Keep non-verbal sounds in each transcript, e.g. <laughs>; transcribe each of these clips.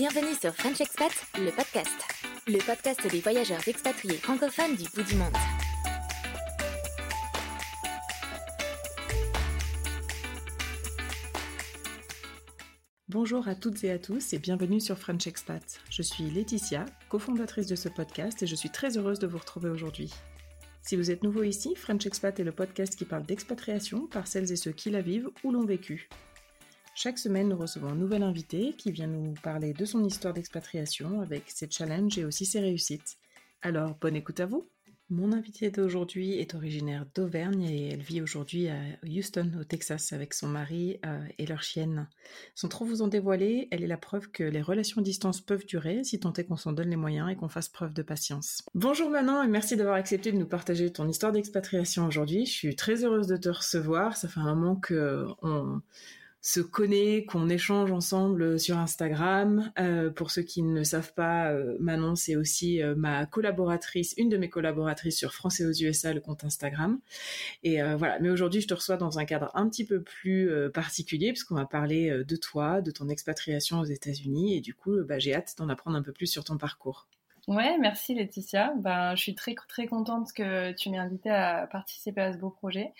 Bienvenue sur French Expat, le podcast. Le podcast des voyageurs expatriés francophones du bout du monde. Bonjour à toutes et à tous et bienvenue sur French Expat. Je suis Laetitia, cofondatrice de ce podcast et je suis très heureuse de vous retrouver aujourd'hui. Si vous êtes nouveau ici, French Expat est le podcast qui parle d'expatriation par celles et ceux qui la vivent ou l'ont vécu. Chaque semaine, nous recevons un nouvel invité qui vient nous parler de son histoire d'expatriation avec ses challenges et aussi ses réussites. Alors, bonne écoute à vous Mon invitée d'aujourd'hui est originaire d'Auvergne et elle vit aujourd'hui à Houston, au Texas, avec son mari euh, et leur chienne. Sans trop vous en dévoiler, elle est la preuve que les relations à distance peuvent durer si tant est qu'on s'en donne les moyens et qu'on fasse preuve de patience. Bonjour Manon et merci d'avoir accepté de nous partager ton histoire d'expatriation aujourd'hui. Je suis très heureuse de te recevoir. Ça fait un moment que on se connaît, qu'on échange ensemble sur Instagram. Euh, pour ceux qui ne savent pas, euh, Manon, c'est aussi euh, ma collaboratrice, une de mes collaboratrices sur Français aux USA, le compte Instagram. Et voilà, mais aujourd'hui, je te reçois dans un cadre un petit peu plus particulier, puisqu'on va parler de toi, de ton expatriation aux États-Unis, et du coup, bah, j'ai hâte d'en apprendre un peu plus sur ton parcours. Ouais, merci Laetitia. Ben, je suis très très contente que tu m'aies invitée à participer à ce beau projet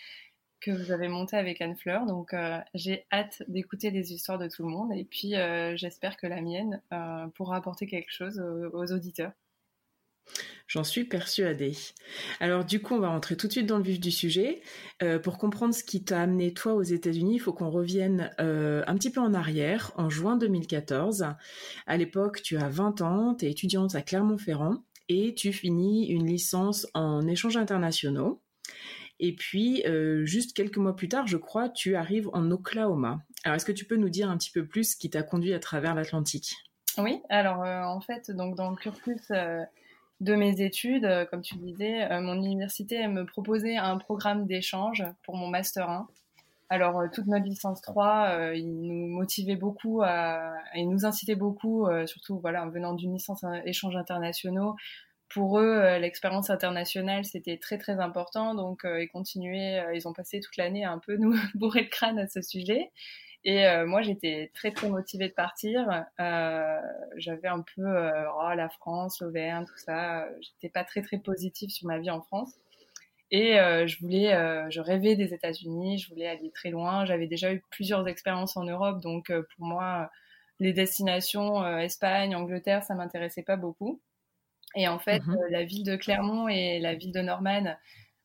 que vous avez monté avec Anne Fleur. Donc, euh, j'ai hâte d'écouter les histoires de tout le monde. Et puis, euh, j'espère que la mienne euh, pourra apporter quelque chose aux, auditeurs. J'en suis persuadée. Alors du coup, on va rentrer tout de suite dans le vif du sujet. pour comprendre ce qui t'a amené toi aux États-Unis, il faut qu'on revienne un petit peu en arrière, en juin 2014. À l'époque, tu as 20 ans, tu es étudiante à Clermont-Ferrand et tu finis une licence en échanges internationaux. Et puis, euh, juste quelques mois plus tard, je crois, tu arrives en Oklahoma. Alors, est-ce que tu peux nous dire un petit peu plus ce qui t'a conduit à travers l'Atlantique? Oui, alors euh, en fait, donc dans le cursus euh, de mes études, comme tu disais, mon université me proposait un programme d'échange pour mon master 1. Alors, toute notre licence 3, il nous motivait beaucoup, à, il nous incitait beaucoup, surtout voilà, en venant d'une licence échange internationaux, pour eux, euh, l'expérience internationale, c'était très très important. Donc, euh, ils continuaient, euh, ils ont passé toute l'année un peu nous <laughs> bourrer le crâne à ce sujet. Et moi, j'étais très très motivée de partir. J'avais un peu oh, la France, l'Auvergne, tout ça. J'étais pas très très positive sur ma vie en France. Et je voulais, je rêvais des États-Unis. Je voulais aller très loin. J'avais déjà eu plusieurs expériences en Europe, donc pour moi, les destinations Espagne, Angleterre, ça m'intéressait pas beaucoup. Et en fait, mmh euh, la ville de Clermont et la ville de Norman,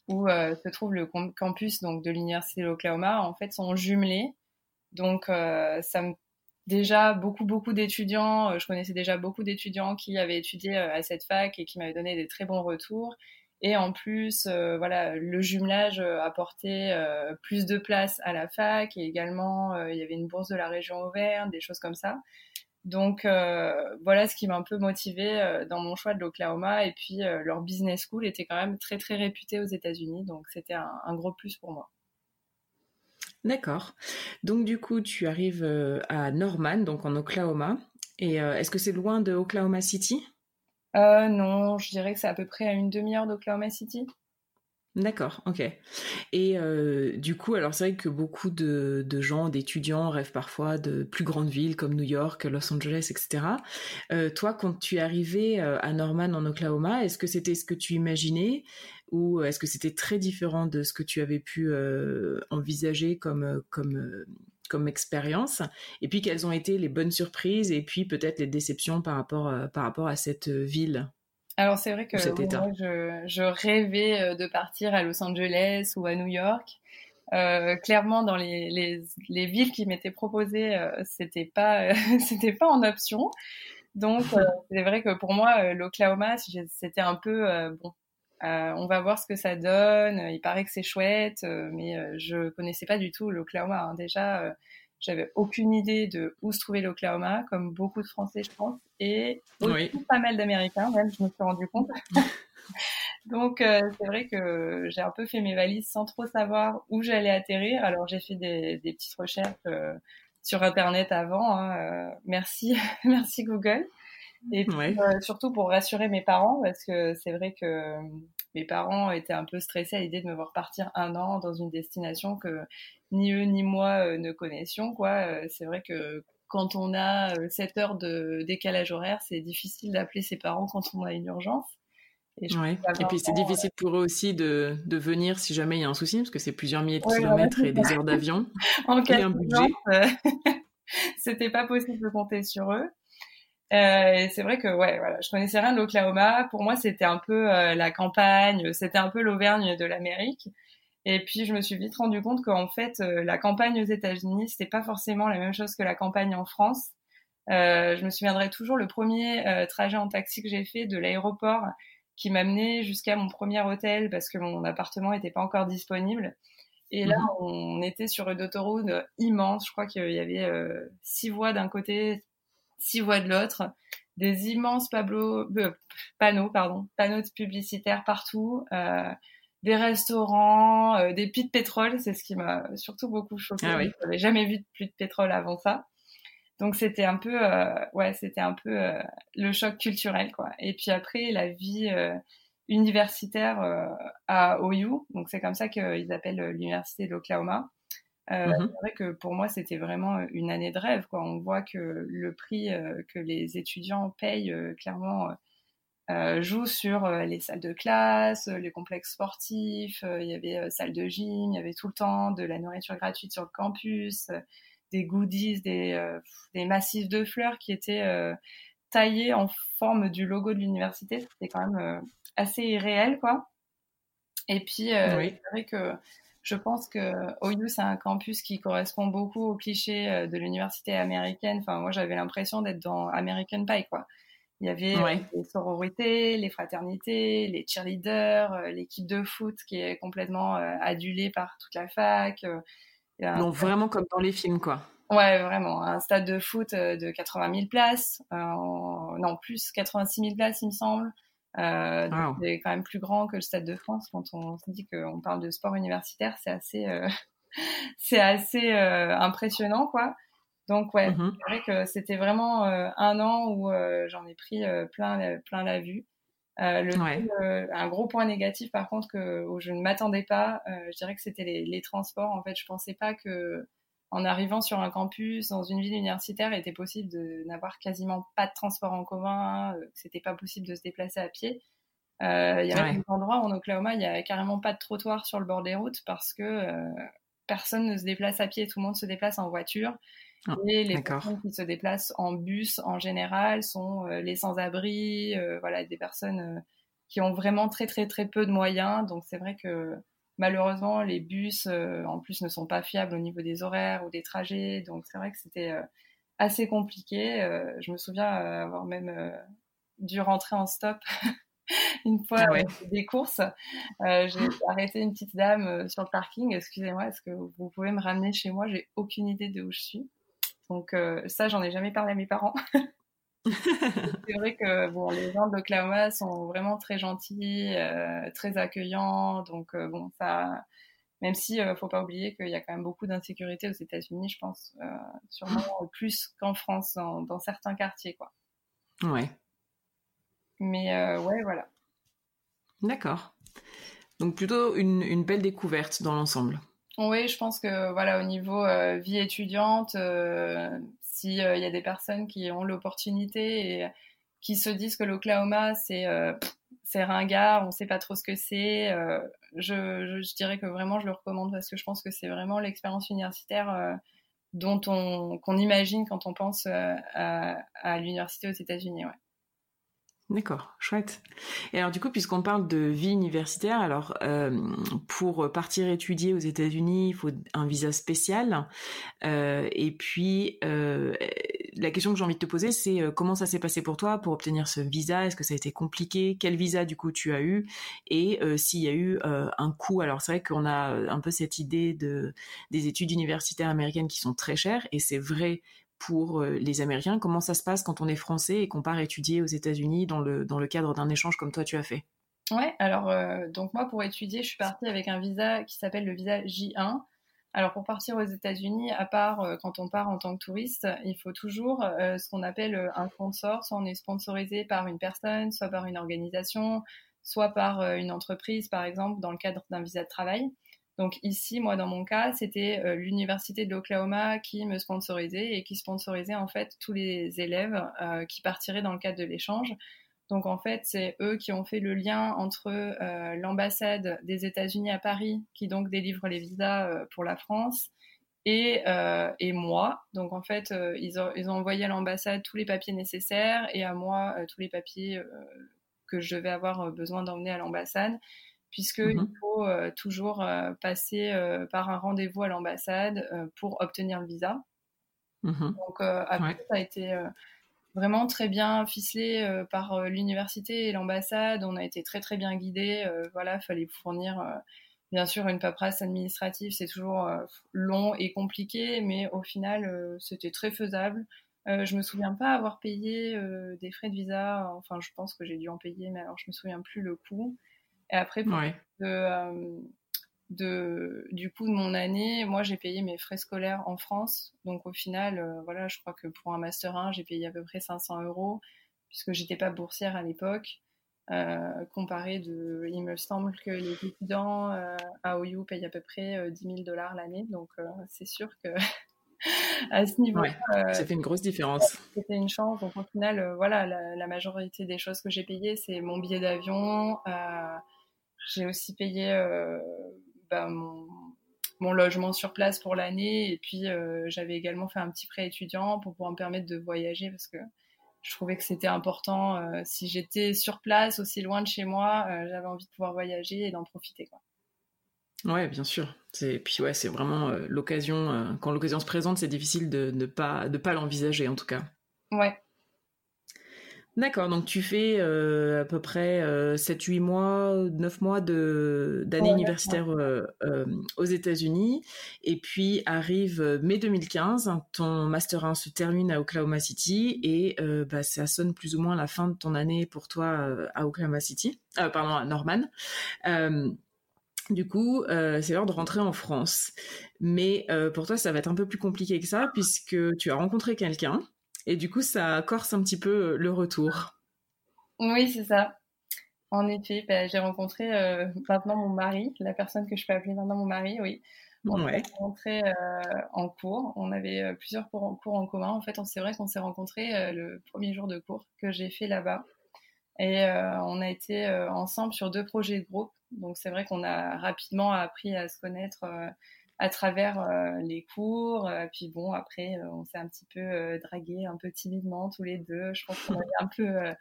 où euh, se trouve le campus donc de l'université de l'Oklahoma, en fait, sont jumelés. Donc, euh, ça me déjà beaucoup beaucoup d'étudiants. je connaissais déjà beaucoup d'étudiants qui avaient étudié à cette fac et qui m'avaient donné des très bons retours. Et en plus, voilà, le jumelage apportait plus de place à la fac et également il y avait une bourse de la région Auvergne, des choses comme ça. Donc euh, voilà ce qui m'a un peu motivé euh, dans mon choix de l'Oklahoma. Et puis euh, leur business school était quand même très très réputé aux États-Unis, donc c'était un, gros plus pour moi. D'accord. Donc du coup, tu arrives à Norman, donc en Oklahoma. Et est-ce que c'est loin de Oklahoma City? Non, je dirais que c'est à peu près à une demi-heure d'Oklahoma City. D'accord, ok. Et euh, du coup, alors c'est vrai que beaucoup de, gens, d'étudiants rêvent parfois de plus grandes villes comme New York, Los Angeles, etc. Euh, toi, quand tu es arrivé euh, à Norman en Oklahoma, est-ce que c'était ce que tu imaginais ou est-ce que c'était très différent de ce que tu avais pu envisager comme, comme, comme expérience? Et puis, quelles ont été les bonnes surprises et puis peut-être les déceptions par rapport, par rapport à cette ville? Alors c'est vrai que moi, je, je, rêvais euh, de partir à Los Angeles ou à New York. Euh, clairement, dans les, les, les villes qui m'étaient proposées, euh, c'était pas <laughs> c'était pas en option. Donc <laughs> c'est vrai que pour moi, l'Oklahoma, c'était un peu bon. on va voir ce que ça donne. Il paraît que c'est chouette, mais je connaissais pas du tout l'Oklahoma. Hein. Déjà, j'avais aucune idée de où se trouvait l'Oklahoma, comme beaucoup de Français, je pense, et aussi pas mal d'Américains, même, je me suis rendu compte. <laughs> Donc, euh, c'est vrai que j'ai un peu fait mes valises sans trop savoir où j'allais atterrir. Alors, j'ai fait des, des, petites recherches euh, sur Internet avant. Hein, euh, merci, <laughs> merci Google. Et puis, surtout pour rassurer mes parents, parce que c'est vrai que mes parents étaient un peu stressés à l'idée de me voir partir un an dans une destination que ni eux ni moi euh, ne connaissions. Quoi. Euh, c'est vrai que quand on a 7 euh, heures de décalage horaire, c'est difficile d'appeler ses parents quand on a une urgence. Et, et puis c'est difficile pour eux aussi de, de, venir si jamais il y a un souci, parce que c'est plusieurs milliers de kilomètres et des heures d'avion. <laughs> en cas un budget. <laughs> c'était pas possible de compter sur eux. Euh, c'est vrai que ouais, voilà, je connaissais rien de l'Oklahoma. Pour moi, c'était un peu la campagne, c'était un peu l'Auvergne de l'Amérique. Et puis je me suis vite rendu compte qu'en fait euh, la campagne aux États-Unis c'était pas forcément la même chose que la campagne en France. Euh, je me souviendrai toujours le premier euh, trajet en taxi que j'ai fait de l'aéroport qui m'a mené jusqu'à mon premier hôtel parce que mon appartement n'était pas encore disponible. Et là, mhm. on était sur une autoroute immense. Je crois qu'il y avait six voies d'un côté, six voies de l'autre, des immenses panneaux, panneaux, pardon, panneaux publicitaires partout. Euh, des restaurants, euh, des puits de pétrole, c'est ce qui m'a surtout beaucoup choqué. Ah oui. Je jamais vu de puits de pétrole avant ça. Donc c'était un peu, euh, ouais, c'était un peu euh, le choc culturel, quoi. Et puis après la vie universitaire à OU, donc c'est comme ça qu'ils appellent l'université d'Oklahoma. Euh, mm-hmm. C'est vrai que pour moi, c'était vraiment une année de rêve. Quoi. On voit que le prix que les étudiants payent, clairement, euh, joue sur euh, les salles de classe, euh, les complexes sportifs, il y avait salle de gym, il y avait tout le temps de la nourriture gratuite sur le campus, des goodies, des, des massifs de fleurs qui étaient taillés en forme du logo de l'université. C'était quand même assez irréel, quoi. Et puis, c'est vrai que je pense que OU, c'est un campus qui correspond beaucoup au cliché de l'université américaine. Enfin, moi, j'avais l'impression d'être dans American Pie, quoi. Il y avait euh, les sororités, les fraternités, les cheerleaders, euh, l'équipe de foot qui est complètement euh, adulée par toute la fac. Donc vraiment comme dans les films, quoi. Ouais, vraiment. Un stade de foot de 80 000 places. non, plus 86 000 places, il me semble. C'est quand même plus grand que le Stade de France. Quand on se dit qu'on parle de sport universitaire, c'est assez, <laughs> c'est assez impressionnant, quoi. Donc ouais, mmh c'est vrai que c'était vraiment euh, un an où euh, j'en ai pris euh, plein, plein la vue. le un gros point négatif par contre que où je ne m'attendais pas, je dirais que c'était les, les, transports. En fait, je pensais pas que en arrivant sur un campus dans une ville universitaire, il était possible de n'avoir quasiment pas de transport en commun, que c'était pas possible de se déplacer à pied. Il y a des endroits en Oklahoma, il y a carrément pas de trottoir sur le bord des routes parce que personne ne se déplace à pied, tout le monde se déplace en voiture. Ah, et les personnes qui se déplacent en bus en général sont euh, les sans-abri, euh, voilà, des personnes euh, qui ont vraiment très très très peu de moyens. Donc c'est vrai que malheureusement les bus en plus ne sont pas fiables au niveau des horaires ou des trajets. Donc c'est vrai que c'était assez compliqué. je me souviens avoir même dû rentrer en stop <laughs> une fois ah des courses. j'ai arrêté une petite dame sur le parking. Excusez-moi, est-ce que vous pouvez me ramener chez moi? J'ai aucune idée de où je suis. Donc euh, ça, j'en ai jamais parlé à mes parents. <laughs> c'est vrai que bon, les gens de l'Oklahoma sont vraiment très gentils, euh, très accueillants. Donc euh, bon, ça, même si ne faut pas oublier qu'il y a quand même beaucoup d'insécurité aux États-Unis, je pense, sûrement plus qu'en France dans, certains quartiers, quoi. Ouais. Mais ouais, voilà. D'accord. Donc plutôt une, belle découverte dans l'ensemble. Oui, je pense que voilà, au niveau vie étudiante, s'il y a des personnes qui ont l'opportunité et qui se disent que l'Oklahoma, c'est c'est ringard, on ne sait pas trop ce que c'est. je, dirais que vraiment, je le recommande parce que je pense que c'est vraiment l'expérience universitaire dont on qu'on imagine quand on pense à, l'université aux États-Unis. D'accord, chouette. Et alors du coup, puisqu'on parle de vie universitaire, alors euh, pour partir étudier aux États-Unis, il faut un visa spécial. Euh, et puis euh, la question que j'ai envie de te poser, c'est comment ça s'est passé pour toi pour obtenir ce visa? Est-ce que ça a été compliqué? Quel visa du coup tu as eu? Et s'il y a eu un coût? Alors c'est vrai qu'on a un peu cette idée de des études universitaires américaines qui sont très chères, et c'est vrai pour euh, les Américains. Comment ça se passe quand on est français et qu'on part étudier aux États-Unis dans le, dans le cadre d'un échange comme toi tu as fait? Ouais, alors euh, donc moi pour étudier, je suis partie avec un visa qui s'appelle le visa J1. Alors pour partir aux États-Unis, à part euh, quand on part en tant que touriste, il faut toujours ce qu'on appelle un sponsor. Soit on est sponsorisé par une personne, soit par une organisation, soit par une entreprise, par exemple, dans le cadre d'un visa de travail. Donc ici, moi, dans mon cas, c'était euh, l'université de l'Oklahoma qui me sponsorisait et qui sponsorisait en fait tous les élèves euh, qui partiraient dans le cadre de l'échange. Donc en fait, c'est eux qui ont fait le lien entre euh, l'ambassade des États-Unis à Paris, qui donc délivre les visas pour la France, et, moi. Donc en fait, ils, ont, ils, ont, envoyé à l'ambassade tous les papiers nécessaires et à moi tous les papiers que je devais avoir besoin d'emmener à l'ambassade puisqu'il mmh faut euh, toujours euh, passer euh, par un rendez-vous à l'ambassade pour obtenir le visa. Mmh Donc après, ça a été vraiment très bien ficelé par l'université et l'ambassade. On a été très très bien guidés. voilà, fallait fournir bien sûr une paperasse administrative, c'est toujours long et compliqué, mais au final, c'était très faisable. Euh, je me souviens pas avoir payé des frais de visa. Enfin, je pense que j'ai dû en payer, mais alors je me souviens plus le coût. Et après, pour euh, de, du coup de mon année, moi j'ai payé mes frais scolaires en France. Donc au final, euh, voilà, je crois que pour un master 1, j'ai payé à peu près 500 euros puisque j'étais pas boursière à l'époque. Euh, comparé de, il me semble que les étudiants à OU payent à peu près 10 000 dollars l'année. Donc c'est sûr que <laughs> à ce niveau, ça fait une grosse différence. C'était une chance. Donc au final, voilà, la, la, majorité des choses que j'ai payées, c'est mon billet d'avion. J'ai aussi payé euh, bah, mon, mon, logement sur place pour l'année et puis euh, j'avais également fait un petit prêt étudiant pour pouvoir me permettre de voyager parce que je trouvais que c'était important. Euh, si j'étais sur place, aussi loin de chez moi, j'avais envie de pouvoir voyager et d'en profiter. Quoi. Ouais, bien sûr. Et puis ouais, c'est vraiment l'occasion. quand l'occasion se présente, c'est difficile de ne pas de pas l'envisager en tout cas. Ouais, D'accord, donc tu fais euh, à peu près 7-8 euh, mois, 9 mois d'année universitaire euh, aux États-Unis. Et puis arrive mai 2015, ton Master 1 se termine à Oklahoma City et bah, ça sonne plus ou moins la fin de ton année pour toi à Oklahoma City, pardon, à Norman. Du coup, c'est l'heure de rentrer en France. Mais pour toi, ça va être un peu plus compliqué que ça, puisque tu as rencontré quelqu'un et du coup, ça corse un petit peu euh, le retour. Oui, c'est ça. En effet, bah, j'ai rencontré euh, maintenant mon mari, la personne que je peux appeler maintenant mon mari, oui. On s'est rencontré euh, en cours. On avait plusieurs cours en, cours en commun. En fait, c'est vrai qu'on s'est rencontrés le premier jour de cours que j'ai fait là-bas. Et on a été ensemble sur deux projets de groupe. Donc c'est vrai qu'on a rapidement appris à se connaître à travers euh, les cours. Euh, puis bon, après, euh, on s'est un petit peu dragué, un peu timidement tous les deux. Je pense qu'on avait un peu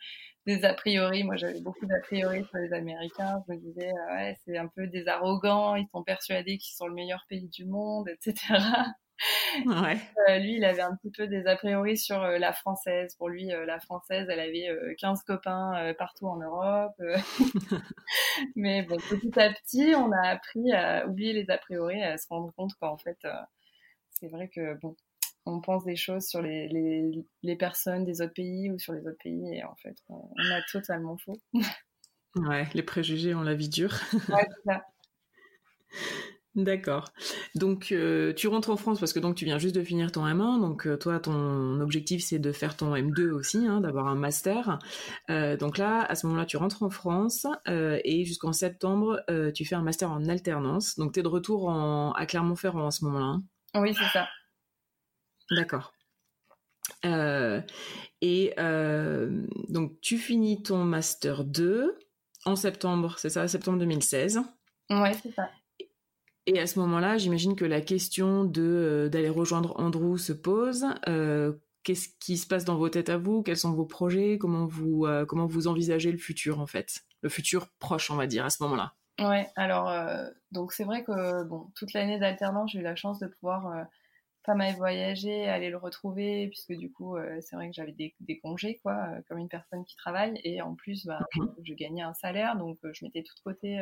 des a priori. Moi, j'avais beaucoup d'a priori sur les Américains. Je me disais, ouais, c'est un peu des arrogants. Ils sont persuadés qu'ils sont le meilleur pays du monde, etc. Ouais. Euh, lui, il avait un petit peu des a priori sur euh, la française. Pour lui, euh, la française, elle avait 15 copains partout en Europe. <laughs> Mais bon, petit à petit, on a appris à oublier les a priori à se rendre compte qu'en fait, c'est vrai que bon, on pense des choses sur les, les, les, personnes des autres pays ou sur les autres pays et en fait, on, a totalement faux. ouais, les préjugés ont la vie dure. ouais, c'est ça. <laughs> D'accord. Donc euh, tu rentres en France parce que donc tu viens juste de finir ton M1, donc euh, toi ton objectif c'est de faire ton M2 aussi, hein, d'avoir un master. Euh, donc là à ce moment-là tu rentres en France et jusqu'en septembre tu fais un master en alternance. Donc tu es de retour à Clermont-Ferrand à ce moment-là. Hein. oui c'est ça. D'accord. et donc tu finis ton master 2 en septembre, c'est ça, septembre 2016. Ouais c'est ça. Et à ce moment-là, j'imagine que la question de euh, d'aller rejoindre Andrew se pose. Euh, qu'est-ce qui se passe dans vos têtes à vous? Quels sont vos projets? Comment vous euh, comment vous envisagez le futur en fait? Le futur proche, on va dire, à ce moment-là. Ouais. Alors donc c'est vrai que bon toute l'année d'alternance, j'ai eu la chance de pouvoir pas mal voyager, aller le retrouver, puisque du coup, c'est vrai que j'avais des, congés, quoi, comme une personne qui travaille, et en plus, bah, je, gagnais un salaire, donc je mettais tout de côté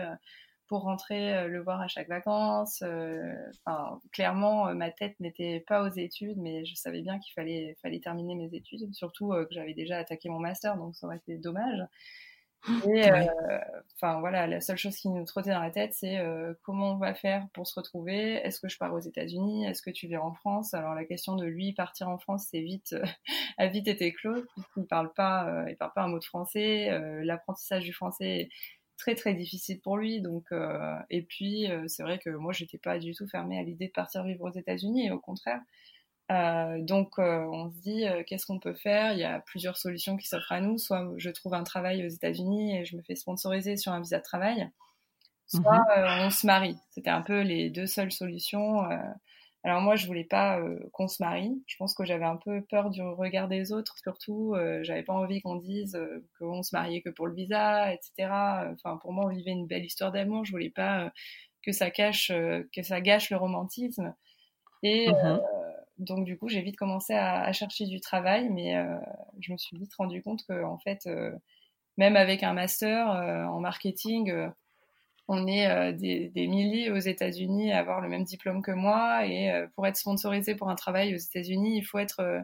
pour rentrer euh, le voir à chaque vacances. Euh, enfin, clairement, euh, ma tête n'était pas aux études, mais je savais bien qu'il fallait, fallait terminer mes études, surtout que j'avais déjà attaqué mon master, donc ça aurait été dommage. Et enfin voilà, la seule chose qui nous trottait dans la tête, c'est comment on va faire pour se retrouver? Est-ce que je pars aux États-Unis? Est-ce que tu viens en France? Alors la question de lui partir en France, c'est vite <laughs> a vite été close puisqu'il parle pas, il parle pas un mot de français. L'apprentissage du français très très difficile pour lui. Donc, euh, et puis euh, c'est vrai que moi j'étais pas du tout fermée à l'idée de partir vivre aux États-Unis, au contraire. Euh, donc on se dit qu'est-ce qu'on peut faire? Il y a plusieurs solutions qui s'offrent à nous. Soit je trouve un travail aux États-Unis et je me fais sponsoriser sur un visa de travail, soit mhm. on se marie. C'était un peu les deux seules solutions. Alors moi, je voulais pas euh, qu'on se marie. Je pense que j'avais un peu peur du regard des autres, surtout. Euh, j'avais pas envie qu'on dise euh, qu'on se mariait que pour le visa, etc. Enfin, pour moi, on vivait une belle histoire d'amour. Je voulais pas que ça cache, que ça gâche le romantisme. Et mmh donc du coup, j'ai vite commencé à, à, chercher du travail, mais je me suis vite rendu compte que en fait, même avec un master en marketing on est euh, des, milliers aux États-Unis à avoir le même diplôme que moi et euh, pour être sponsorisé pour un travail aux États-Unis, il faut être euh,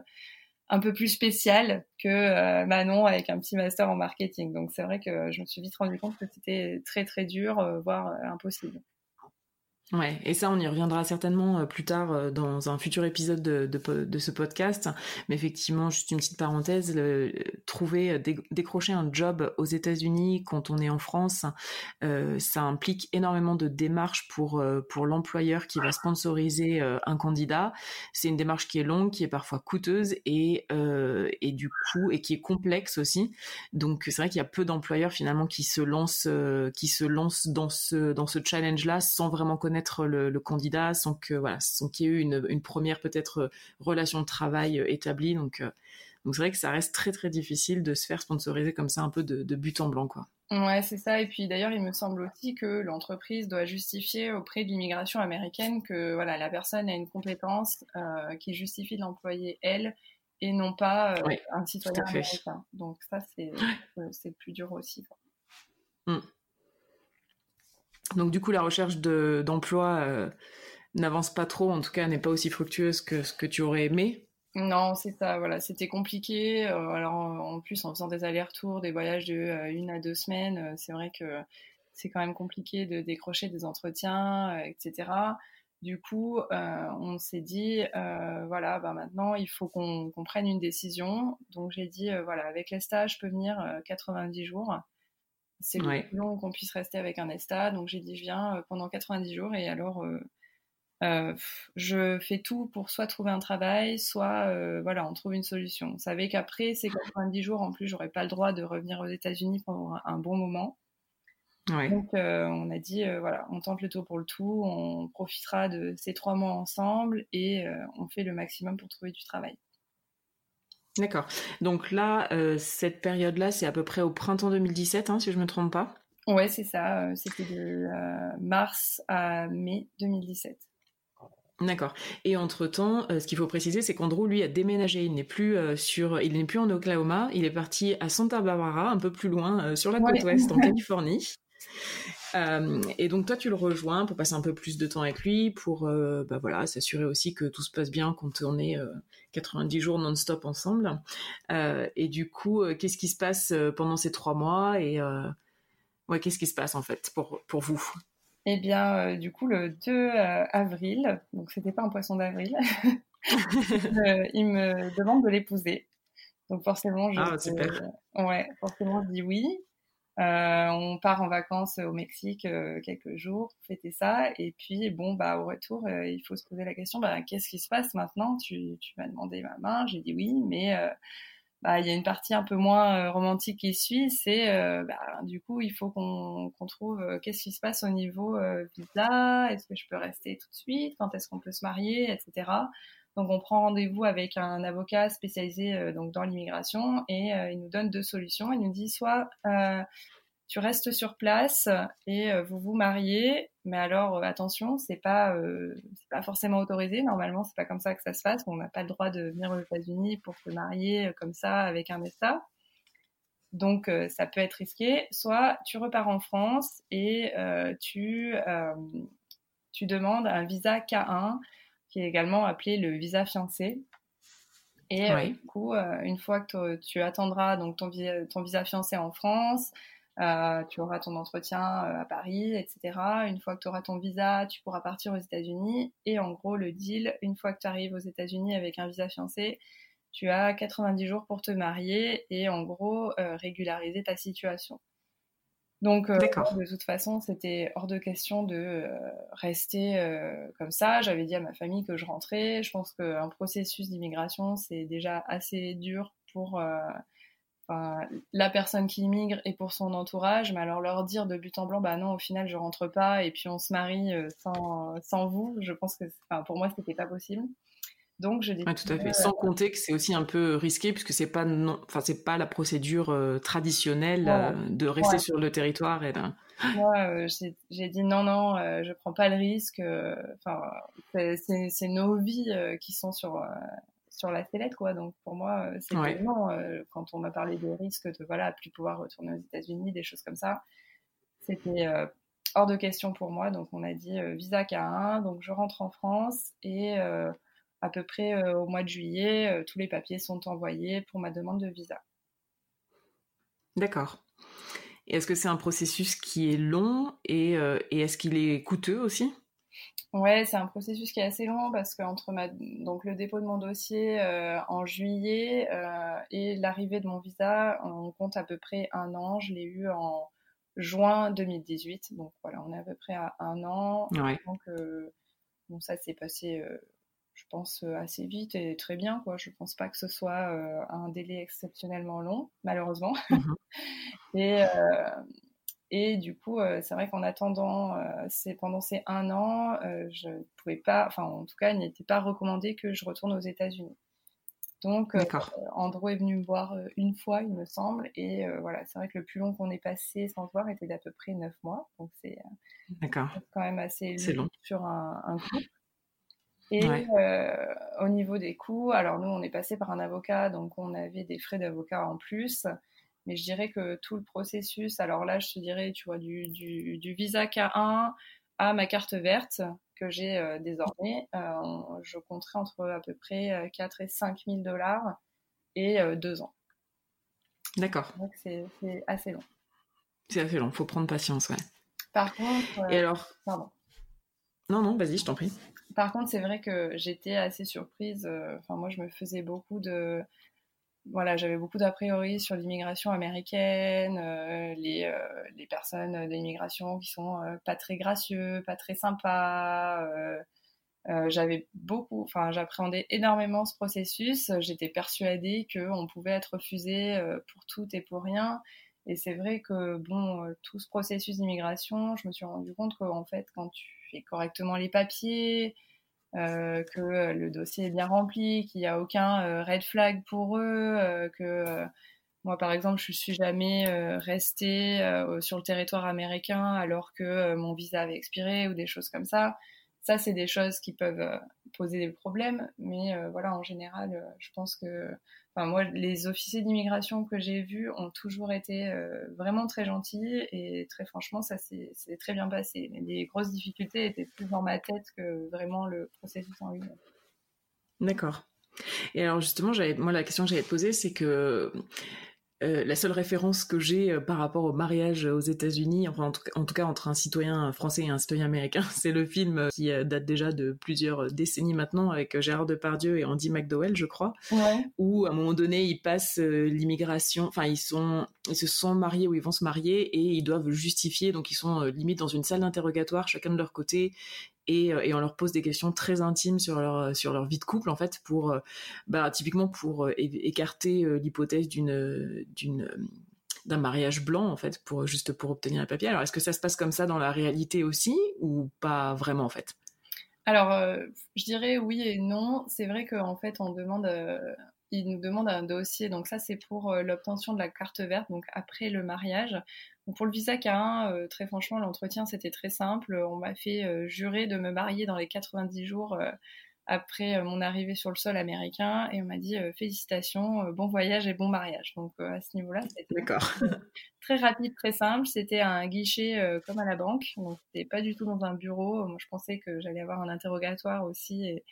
un peu plus spécial que Manon avec un petit master en marketing. Donc c'est vrai que je me suis vite rendu compte que c'était très très dur, voire impossible. Ouais, et ça, on y reviendra certainement euh, plus tard euh, dans un futur épisode de, de, ce podcast. Mais effectivement, juste une petite parenthèse, trouver, euh, décrocher un job aux États-Unis quand on est en France, ça implique énormément de démarches pour pour l'employeur qui va sponsoriser un candidat. C'est une démarche qui est longue, qui est parfois coûteuse et et du coup et qui est complexe aussi. Donc c'est vrai qu'il y a peu d'employeurs finalement qui se lancent qui se lancent dans ce dans ce challenge-là sans vraiment connaître le, candidat sans que voilà, sans qu'il y ait eu une, première peut-être euh, relation de travail euh, établie. Donc euh, donc c'est vrai que ça reste très très difficile de se faire sponsoriser comme ça un peu de, but en blanc quoi. Ouais, c'est ça. Et puis d'ailleurs, il me semble aussi que l'entreprise doit justifier auprès de l'immigration américaine que voilà, la personne a une compétence qui justifie de l'employer elle et non pas un citoyen américain. Donc ça, c'est c'est plus dur aussi. Quoi. Mmh. Donc du coup, la recherche d'emploi euh, n'avance pas trop, en tout cas n'est pas aussi fructueuse que ce que tu aurais aimé. Non, c'est ça, voilà, c'était compliqué. Euh, alors en, plus, en faisant des allers-retours, des voyages de euh, une à deux semaines, c'est vrai que c'est quand même compliqué de décrocher des entretiens, etc. Du coup, on s'est dit, voilà, bah maintenant, il faut qu'on prenne une décision. Donc j'ai dit, voilà, avec les stages, je peux venir 90 jours c'est le plus long qu'on puisse rester avec un ESTA. Donc j'ai dit, je viens euh, pendant 90 jours et alors euh, euh, je fais tout pour soit trouver un travail, soit voilà, on trouve une solution. On savait qu'après ces 90 jours, en plus, j'aurais pas le droit de revenir aux États-Unis pendant un, bon moment. Donc on a dit, voilà, on tente le tour pour le tout, on profitera de ces trois mois ensemble et on fait le maximum pour trouver du travail. D'accord. Donc là, euh, cette période-là, c'est à peu près au printemps 2017, hein, si je ne me trompe pas. Ouais, c'est ça. Euh, c'était de euh, mars à mai 2017. D'accord. Et entre-temps, ce qu'il faut préciser, c'est qu'Andrew, lui, a déménagé. Il n'est plus sur, il n'est plus en Oklahoma. Il est parti à Santa Barbara, un peu plus loin, sur la côte ouest, en <laughs> Californie. Euh, et donc toi, tu le rejoins pour passer un peu plus de temps avec lui, pour euh, bah voilà, s'assurer aussi que tout se passe bien quand on est 90 euh, jours non-stop ensemble. et du coup, qu'est-ce qui se passe pendant ces trois mois et ouais, qu'est-ce qui se passe en fait pour pour vous? Eh bien, du coup, le 2 avril, donc c'était pas un poisson d'avril, <laughs> il me demande de l'épouser. Donc forcément, je, ah, ouais, forcément, je dis oui. Euh, on part en vacances au Mexique euh, quelques jours pour fêter ça. Et puis, bon, bah, au retour, euh, il faut se poser la question, bah, qu'est-ce qui se passe maintenant? Tu, m'as demandé ma main, j'ai dit oui, mais bah, il y a une partie un peu moins romantique qui suit, c'est bah, du coup, il faut qu'on trouve qu'est-ce qui se passe au niveau visa, est-ce que je peux rester tout de suite, quand est-ce qu'on peut se marier, etc. Donc on prend rendez-vous avec un avocat spécialisé euh, donc dans l'immigration et euh, il nous donne deux solutions. Il nous dit soit euh, tu restes sur place et vous vous mariez, mais alors attention, c'est pas c'est pas forcément autorisé. Normalement, c'est pas comme ça que ça se passe. On n'a pas le droit de venir aux États-Unis pour se marier comme ça avec un État. Donc ça peut être risqué. Soit tu repars en France et tu tu demandes un visa K1 qui est également appelé le visa fiancé. Et euh, du coup, euh, une fois que tu attendras donc ton, ton visa fiancé en France, euh, tu auras ton entretien à Paris, etc. Une fois que tu auras ton visa, tu pourras partir aux États-Unis. Et en gros, le deal, une fois que tu arrives aux États-Unis avec un visa fiancé, tu as 90 jours pour te marier et en gros régulariser ta situation. Donc, euh, de toute façon, c'était hors de question de euh, rester euh, comme ça. J'avais dit à ma famille que je rentrais. Je pense qu'un processus d'immigration, c'est déjà assez dur pour la personne qui immigre et pour son entourage. Mais alors leur dire de but en blanc, bah non, au final, je rentre pas et puis on se marie sans, sans vous, je pense que pour moi, c'était pas possible. Donc je tout à fait. Sans compter que c'est aussi un peu risqué puisque c'est pas enfin c'est pas la procédure euh, traditionnelle euh, de rester sur le territoire et Moi euh, j'ai dit non non je prends pas le risque. Enfin c'est nos vies qui sont sur sur la sellette quoi. Donc pour moi c'est non quand on m'a parlé de risque de voilà plus pouvoir retourner aux États-Unis des choses comme ça c'était hors de question pour moi. Donc on a dit visa K1 donc je rentre en France et à peu près euh, au mois de juillet, euh, tous les papiers sont envoyés pour ma demande de visa. D'accord. Et est-ce que c'est un processus qui est long et, euh, est-ce qu'il est coûteux aussi? Ouais, c'est un processus qui est assez long parce qu'entre ma... donc le dépôt de mon dossier en juillet et l'arrivée de mon visa, on compte à peu près un an. Je l'ai eu en juin 2018, donc voilà, on est à peu près à un an. Donc bon, ça s'est passé je pense, euh, assez vite et très bien. Quoi. Je ne pense pas que ce soit euh, un délai exceptionnellement long, malheureusement. <laughs> Mhm. <laughs> et, euh, et du coup, c'est vrai qu'en attendant, c'est pendant ces un an, je ne pouvais pas, enfin en tout cas, il n'était pas recommandé que je retourne aux États-Unis. Donc, Andrew est venu me voir une fois, il me semble, et voilà, c'est vrai que le plus long qu'on ait passé sans se voir était d'à peu près neuf mois, donc c'est quand même assez long, sur un, un couple. Et euh, au niveau des coûts, alors nous, on est passé par un avocat, donc on avait des frais d'avocat en plus. Mais je dirais que tout le processus, alors là, je te dirais, tu vois, du, du, du visa K1 à ma carte verte que j'ai euh, désormais, euh, je compterai entre à peu près 4 et 5 000 dollars et 2 ans. D'accord. Donc c'est assez long. C'est assez long, faut prendre patience, ouais. Par contre. et alors? Pardon. Non, non, vas-y, je t'en prie. Par contre, c'est vrai que j'étais assez surprise. Euh, enfin, moi, je me faisais beaucoup de. Voilà, j'avais beaucoup d'a priori sur l'immigration américaine, euh, les, euh, les, personnes d'immigration qui sont pas très gracieux, pas très sympas. j'avais beaucoup, enfin, j'appréhendais énormément ce processus. J'étais persuadée qu'on pouvait être refusé pour tout et pour rien. Et c'est vrai que, bon, tout ce processus d'immigration, je me suis rendu compte qu'en fait, quand tu fais correctement les papiers, euh, que euh, le dossier est bien rempli, qu'il n'y a aucun euh, red flag pour eux, que moi, par exemple, je suis jamais restée sur le territoire américain alors que mon visa avait expiré ou des choses comme ça. Ça, c'est des choses qui peuvent poser des problèmes, mais voilà, en général, je pense que moi, les officiers d'immigration que j'ai vus ont toujours été euh, vraiment très gentils et très franchement, ça s'est très bien passé. Les grosses difficultés étaient plus dans ma tête que vraiment le processus en lui-même. D'accord. Et alors justement, moi la question que j'allais te poser, c'est que euh, la seule référence que j'ai euh, par rapport au mariage aux États-Unis, enfin en tout, cas, entre un citoyen français et un citoyen américain, <laughs> c'est le film qui date déjà de plusieurs décennies maintenant avec Gérard Depardieu et Andy McDowell, je crois, où à un moment donné ils passent l'immigration, enfin ils sont, ils se sont mariés ou ils vont se marier et ils doivent justifier, donc ils sont limite dans une salle d'interrogatoire chacun de leur côté euh, et, on leur pose des questions très intimes sur leur, euh, sur leur vie de couple, en fait, pour, euh, bah, typiquement pour écarter l'hypothèse d'une, d'un mariage blanc, en fait, pour, juste pour obtenir un papier. Alors, est-ce que ça se passe comme ça dans la réalité aussi, ou pas vraiment, en fait? Alors, je dirais oui et non. C'est vrai qu'en fait, on demande il nous demande un dossier. Donc ça, c'est pour l'obtention de la carte verte, donc après le mariage pour le visa K1, euh, très franchement, l'entretien c'était très simple. On m'a fait euh, jurer de me marier dans les 90 jours euh, après mon arrivée sur le sol américain et on m'a dit félicitations, bon voyage et bon mariage. Donc à ce niveau-là, c'était <laughs> très rapide, très simple. C'était un guichet comme à la banque, donc c'était pas du tout dans un bureau. Moi, je pensais que j'allais avoir un interrogatoire aussi et,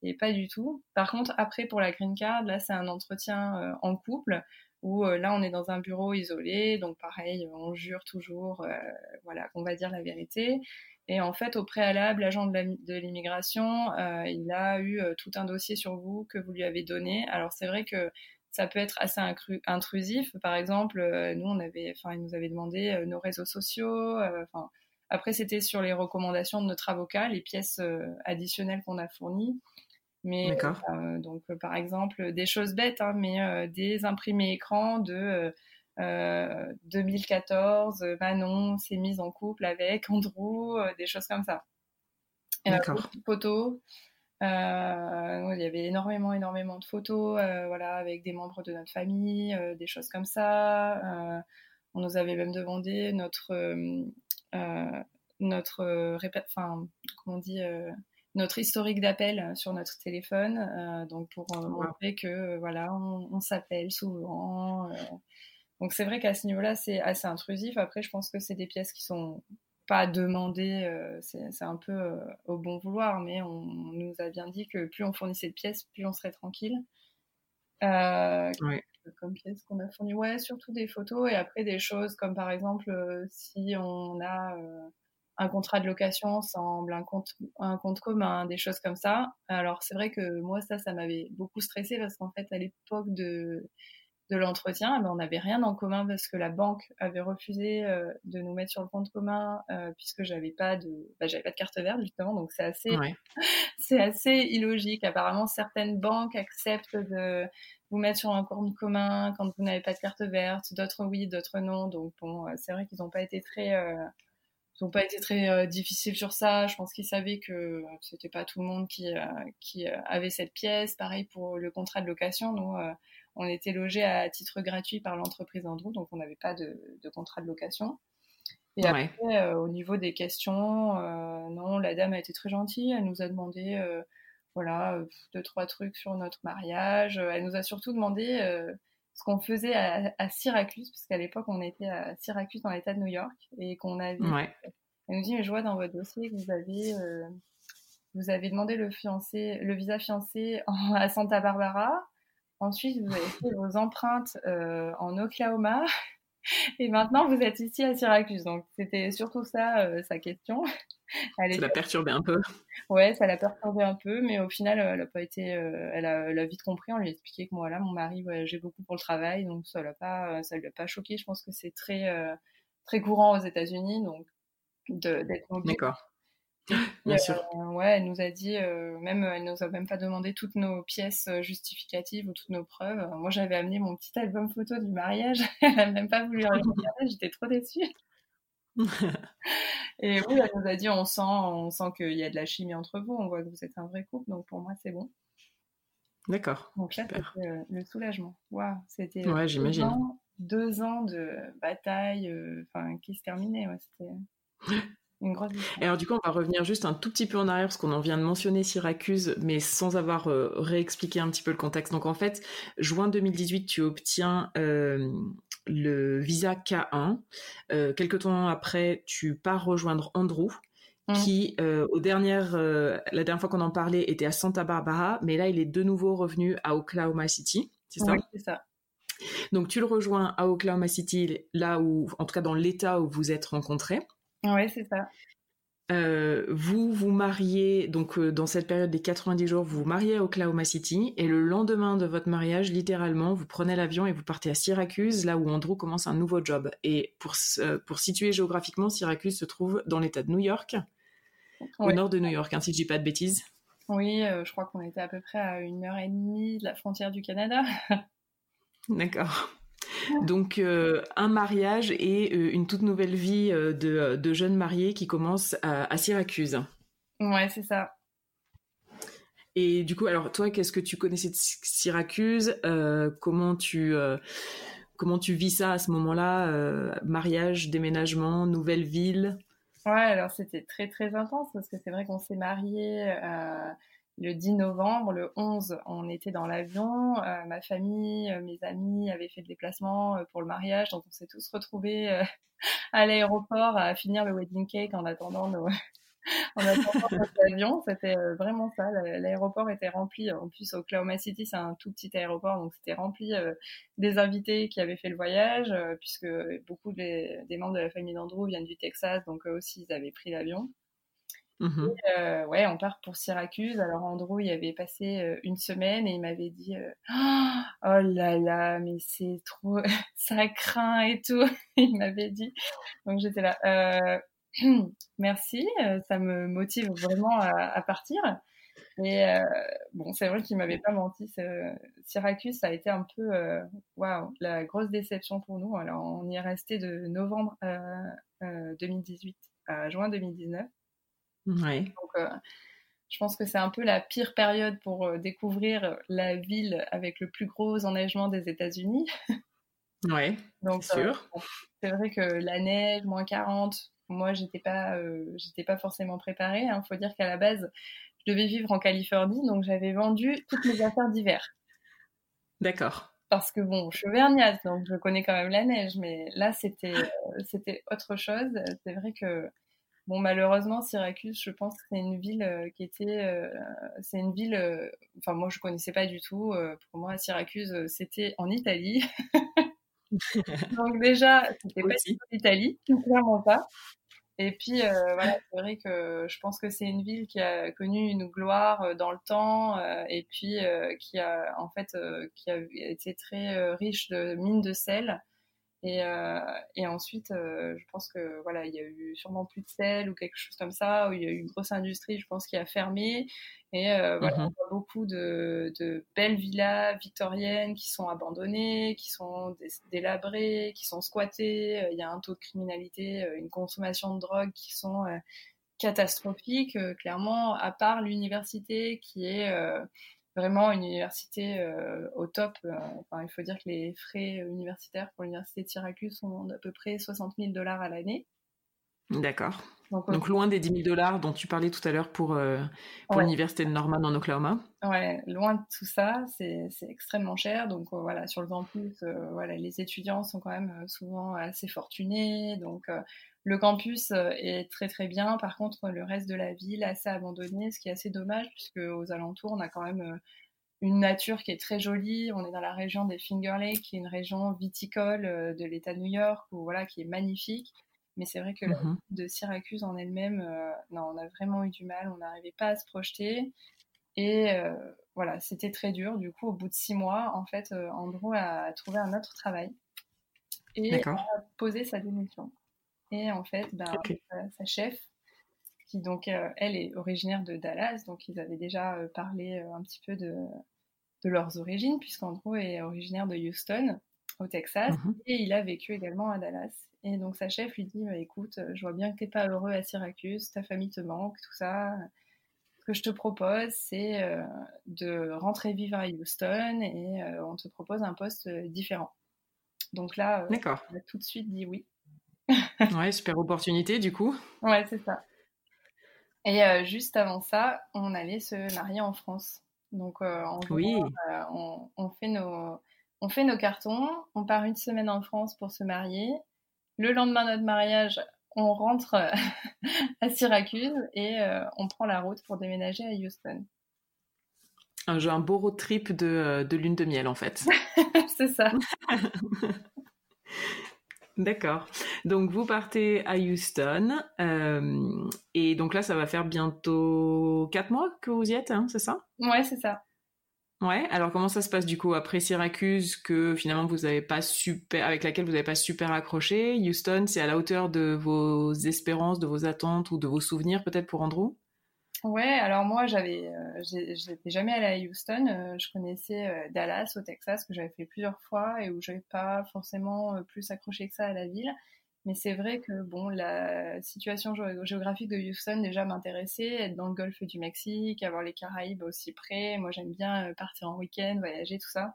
et pas du tout. Par contre, après pour la green card, là c'est un entretien en couple où euh, là on est dans un bureau isolé, donc pareil, on jure toujours, euh, voilà, qu'on va dire la vérité. Et en fait, au préalable, l'agent de l'immigration, euh, il a eu tout un dossier sur vous que vous lui avez donné. Alors c'est vrai que ça peut être assez intrusif. Par exemple, nous on avait, enfin, il nous avait demandé nos réseaux sociaux. Enfin, après c'était sur les recommandations de notre avocat, les pièces additionnelles qu'on a fournies. Mais euh, donc euh, par exemple des choses bêtes, hein, mais euh, des imprimés écrans de 2014, Manon s'est mise en couple avec Andrew, des choses comme ça. D'accord. Photos. il y avait énormément, énormément de photos, voilà, avec des membres de notre famille, des choses comme ça. on nous avait même demandé notre, notre, enfin, comment on dit, notre historique d'appel euh, sur notre téléphone, euh, donc pour euh, montrer que voilà, on, s'appelle souvent. donc c'est vrai qu'à ce niveau-là, c'est assez intrusif. Après, je pense que c'est des pièces qui sont pas demandées, c'est un peu au bon vouloir, mais on, nous a bien dit que plus on fournissait de pièces, plus on serait tranquille. Comme pièces qu'on a fournies, ouais, surtout des photos et après des choses comme par exemple si on a un contrat de location ensemble, un compte, un compte commun, des choses comme ça. Alors c'est vrai que moi ça, ça m'avait beaucoup stressé parce qu'en fait à l'époque de, de l'entretien, eh ben, on n'avait rien en commun parce que la banque avait refusé euh, de nous mettre sur le compte commun euh, puisque j'avais pas de, bah, j'avais pas de carte verte justement, donc c'est assez, <laughs> c'est assez illogique. Apparemment certaines banques acceptent de vous mettre sur un compte commun quand vous n'avez pas de carte verte, d'autres oui, d'autres non. Donc bon, euh, c'est vrai qu'ils n'ont pas été très n'ont pas été très euh, difficiles sur ça. Je pense qu'ils savaient que c'était pas tout le monde qui, euh, qui euh, avait cette pièce. Pareil pour le contrat de location. Nous, on était logés à titre gratuit par l'entreprise Andrew, donc on n'avait pas de, de, contrat de location. Et après, au niveau des questions, non, la dame a été très gentille. Elle nous a demandé, voilà, deux trois trucs sur notre mariage. Elle nous a surtout demandé ce qu'on faisait à, Syracuse, parce qu'à l'époque, on était à Syracuse dans l'État de New York, et qu'on avait... Elle nous dit, mais je vois dans votre dossier que vous avez, euh, vous avez demandé le, fiancé, le visa fiancé <laughs> à Santa Barbara. Ensuite, vous avez fait vos empreintes euh, en Oklahoma. <laughs> Et maintenant, vous êtes ici à Syracuse. Donc, c'était surtout ça, euh, sa question. <laughs> Elle ça l'a perturbé un peu. Ouais, ça l'a perturbé un peu, mais au final, elle a pas été, elle, a, vite compris. On lui a expliqué que moi, là, mon mari voyageait beaucoup pour le travail, donc ça l'a pas, ça lui a pas choqué. Je pense que c'est très, très courant aux États-Unis, donc d'être mobile. D'accord. Bien sûr. Euh, ouais, elle nous a dit, euh, même, elle nous a même pas demandé toutes nos pièces euh, justificatives ou toutes nos preuves. Moi, j'avais amené mon petit album photo du mariage. <laughs> elle n'a même pas voulu <laughs> regarder. J'étais trop déçue. Et oui, elle nous a dit, on sent, on sent qu'il y a de la chimie entre vous. On voit que vous êtes un vrai couple. Donc pour moi, c'est bon. D'accord. Donc là, c'était le soulagement. Waouh, c'était ouais, j'imagine. Deux, ans de bataille, enfin, qui se terminait. Ouais, c'était <laughs> une grosse Et alors du coup, on va revenir juste un tout petit peu en arrière parce qu'on en vient de mentionner Syracuse, mais sans avoir euh, réexpliqué un petit peu le contexte. Donc en fait, juin 2018, tu obtiens euh, le visa K1. Euh, quelques temps après, tu pars rejoindre Andrew. Mmh. qui, aux dernières, la dernière fois qu'on en parlait, était à Santa Barbara, mais là, il est de nouveau revenu à Oklahoma City, c'est ça? C'est ça. Donc tu le rejoins à Oklahoma City, là où, en tout cas dans l'état où vous êtes rencontrés. Oui, c'est ça. Euh, vous vous mariez, donc euh, dans cette période des 90 jours, vous vous mariez à Oklahoma City, et le lendemain de votre mariage, littéralement, vous prenez l'avion et vous partez à Syracuse, là où Andrew commence un nouveau job. Et pour, euh, pour situer géographiquement, Syracuse se trouve dans l'état de New York, au nord de New York, hein, si je dis pas de bêtises. Oui, je crois qu'on était à peu près à une heure et demie de la frontière du Canada. <laughs> D'accord. Donc euh, un mariage et euh, une toute nouvelle vie euh, de, jeunes mariés qui commence à, Syracuse. Ouais, c'est ça. Et du coup, alors toi, qu'est-ce que tu connaissais de Syracuse Comment tu comment tu vis ça à ce moment-là Mariage, déménagement, nouvelle ville? Ouais, alors c'était très très intense parce que c'est vrai qu'on s'est mariés le 10 novembre, le 11, on était dans l'avion. Euh, ma famille, euh, mes amis avaient fait le déplacement euh, pour le mariage, donc on s'est tous retrouvés <laughs> à l'aéroport à finir le wedding cake en attendant nos... <laughs> en attendant notre avion. C'était vraiment ça. L'aéroport était rempli. En plus, Oklahoma City, c'est un tout petit aéroport, donc c'était rempli des invités qui avaient fait le voyage, puisque beaucoup des, des, membres de la famille d'Andrew viennent du Texas, donc eux aussi, ils avaient pris l'avion. Mmh euh, ouais, on part pour Syracuse. Alors Andrew, il avait passé euh, une semaine et il m'avait dit euh, <gasps> Oh là là, mais c'est trop, <laughs> ça craint et tout. <laughs> il m'avait dit. Donc j'étais là. <clears throat> Merci, ça me motive vraiment à, partir. Et bon, c'est vrai qu'il m'avait pas menti. Syracuse, ça a été un peu, waouh, la grosse déception pour nous. Alors, on y est resté de novembre 2018 à juin 2019. Ouais. Donc, euh, je pense que c'est un peu la pire période pour euh, découvrir la ville avec le plus gros enneigement des États-Unis. Ouais, <laughs> Donc, c'est sûr. Euh, c'est vrai que la neige, moins 40, moi, j'étais pas, j'étais pas forcément préparée. Il hein. faut dire qu'à la base, je devais vivre en Californie, donc j'avais vendu toutes mes affaires d'hiver. D'accord. Parce que bon, je suis auvergnate, donc je connais quand même la neige, mais là, c'était, c'était autre chose. C'est vrai que Bon, malheureusement, Syracuse, je pense que c'est une ville euh, qui était, euh, c'est une ville, euh, enfin moi je connaissais pas du tout. pour moi, Syracuse, c'était en Italie. <laughs> Donc déjà, c'était pas en Italie, clairement pas. Et puis voilà, c'est vrai que je pense que c'est une ville qui a connu une gloire dans le temps et puis qui a en fait qui a été très riche de mines de sel. Et, euh, et ensuite, euh, je pense que voilà, il y a eu sûrement plus de sel ou quelque chose comme ça, où il y a eu une grosse industrie, je pense, qui a fermé. Et euh, voilà, mhm. on voit beaucoup de, de, belles villas victoriennes qui sont abandonnées, qui sont délabrées, qui sont squattées. Il y a un taux de criminalité, une consommation de drogue qui sont catastrophiques. clairement, à part l'université qui est vraiment une université euh, au top. Euh, enfin, il faut dire que les frais universitaires pour l'université de Syracuse sont d'à peu près 60 000 dollars à l'année. D'accord. Donc, Donc, loin des 10 000 dollars dont tu parlais tout à l'heure pour, euh, pour l'université de Norman en Oklahoma. Ouais, loin de tout ça, c'est extrêmement cher. Donc voilà, sur le campus, voilà, les étudiants sont quand même souvent assez fortunés. Donc le campus euh, est très très bien. Par contre, le reste de la ville assez abandonné, ce qui est assez dommage puisque aux alentours, on a quand même euh, une nature qui est très jolie. On est dans la région des Finger Lakes, qui est une région viticole euh, de l'État de New York, où, voilà, qui est magnifique. Mais c'est vrai que la mhm. de Syracuse en elle-même, non, on a vraiment eu du mal. On n'arrivait pas à se projeter. Et voilà, c'était très dur. Du coup, au bout de six mois, en fait, Andrew a trouvé un autre travail et a posé sa démission. Et en fait, ben, sa, chef, qui donc, euh, elle est originaire de Dallas, donc ils avaient déjà euh, parlé euh, un petit peu de, de leurs origines, puisqu'Andrew est originaire de Houston, au Texas, mhm. et il a vécu également à Dallas. Et donc sa chef lui dit, bah, écoute, je vois bien que t'es pas heureux à Syracuse, ta famille te manque, tout ça. Ce que je te propose, c'est de rentrer vivre à Houston et on te propose un poste différent. Donc là, on a tout de suite dit oui. <laughs> ouais, super opportunité du coup. Ouais, c'est ça. Et euh, juste avant ça, on allait se marier en France. Donc, euh, oui. Euh, on, fait nos, on fait nos cartons, on part une semaine en France pour se marier. Le lendemain de notre mariage, on rentre <laughs> à Syracuse et on prend la route pour déménager à Houston. Un, un beau road trip de, de lune de miel en fait. <laughs> c'est ça. D'accord. Donc vous partez à Houston euh, et donc là ça va faire bientôt quatre mois que vous y êtes, hein, c'est ça? Ouais, c'est ça. Ouais. Alors comment ça se passe du coup après Syracuse que finalement vous avez pas super avec laquelle vous n'avez pas super accroché? Houston, c'est à la hauteur de vos espérances, de vos attentes ou de vos souvenirs peut-être pour Andrew? Ouais, alors moi j'avais, euh, j'étais jamais allée à Houston. Euh, je connaissais euh, Dallas au Texas que j'avais fait plusieurs fois et où j'avais pas forcément plus accroché que ça à la ville. Mais c'est vrai que bon, la situation géographique de Houston déjà m'intéressait, être dans le golfe du Mexique, avoir les Caraïbes aussi près. Moi j'aime bien partir en week-end, voyager, tout ça.